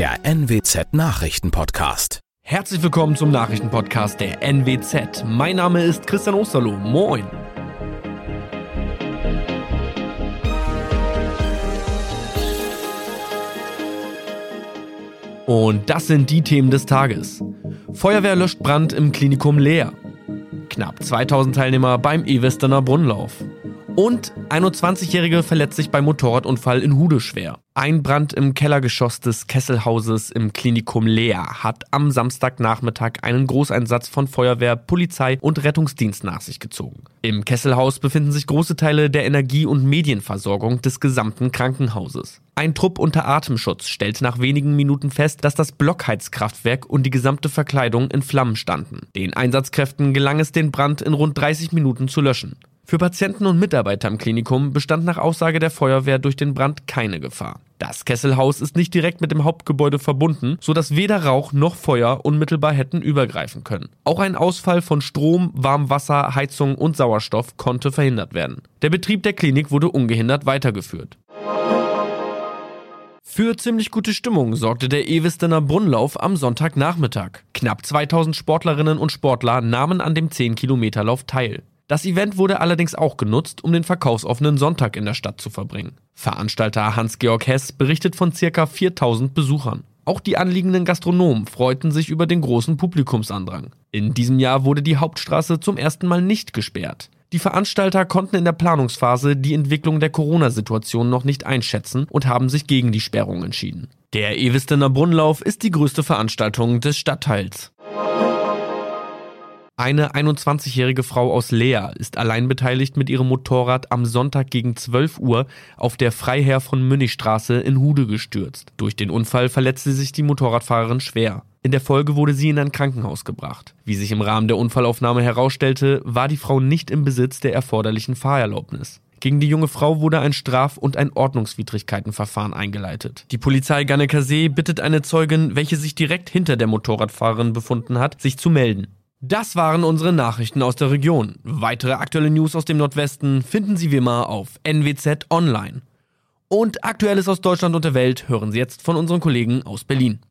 der NWZ Nachrichtenpodcast. Herzlich willkommen zum Nachrichtenpodcast der NWZ. Mein Name ist Christian Osterloh. Moin. Und das sind die Themen des Tages. Feuerwehr löscht Brand im Klinikum Leer. Knapp 2000 Teilnehmer beim E-Westerner Brunnenlauf. Und 21-Jährige verletzt sich beim Motorradunfall in Hude schwer. Ein Brand im Kellergeschoss des Kesselhauses im Klinikum Leer hat am Samstagnachmittag einen Großeinsatz von Feuerwehr, Polizei und Rettungsdienst nach sich gezogen. Im Kesselhaus befinden sich große Teile der Energie- und Medienversorgung des gesamten Krankenhauses. Ein Trupp unter Atemschutz stellte nach wenigen Minuten fest, dass das Blockheizkraftwerk und die gesamte Verkleidung in Flammen standen. Den Einsatzkräften gelang es, den Brand in rund 30 Minuten zu löschen. Für Patienten und Mitarbeiter im Klinikum bestand nach Aussage der Feuerwehr durch den Brand keine Gefahr. Das Kesselhaus ist nicht direkt mit dem Hauptgebäude verbunden, sodass weder Rauch noch Feuer unmittelbar hätten übergreifen können. Auch ein Ausfall von Strom, Warmwasser, Heizung und Sauerstoff konnte verhindert werden. Der Betrieb der Klinik wurde ungehindert weitergeführt. Für ziemlich gute Stimmung sorgte der Ewistener Brunnenlauf am Sonntagnachmittag. Knapp 2000 Sportlerinnen und Sportler nahmen an dem 10-Kilometer-Lauf teil. Das Event wurde allerdings auch genutzt, um den verkaufsoffenen Sonntag in der Stadt zu verbringen. Veranstalter Hans-Georg Hess berichtet von ca. 4000 Besuchern. Auch die anliegenden Gastronomen freuten sich über den großen Publikumsandrang. In diesem Jahr wurde die Hauptstraße zum ersten Mal nicht gesperrt. Die Veranstalter konnten in der Planungsphase die Entwicklung der Corona-Situation noch nicht einschätzen und haben sich gegen die Sperrung entschieden. Der Ewistener Brunnenlauf ist die größte Veranstaltung des Stadtteils. Eine 21-jährige Frau aus Leer ist allein beteiligt mit ihrem Motorrad am Sonntag gegen 12 Uhr auf der Freiherr von Münnichstraße in Hude gestürzt. Durch den Unfall verletzte sich die Motorradfahrerin schwer. In der Folge wurde sie in ein Krankenhaus gebracht. Wie sich im Rahmen der Unfallaufnahme herausstellte, war die Frau nicht im Besitz der erforderlichen Fahrerlaubnis. Gegen die junge Frau wurde ein Straf- und ein Ordnungswidrigkeitenverfahren eingeleitet. Die Polizei Gannekasee bittet eine Zeugin, welche sich direkt hinter der Motorradfahrerin befunden hat, sich zu melden. Das waren unsere Nachrichten aus der Region. Weitere aktuelle News aus dem Nordwesten finden Sie wie immer auf NWZ Online. Und Aktuelles aus Deutschland und der Welt hören Sie jetzt von unseren Kollegen aus Berlin.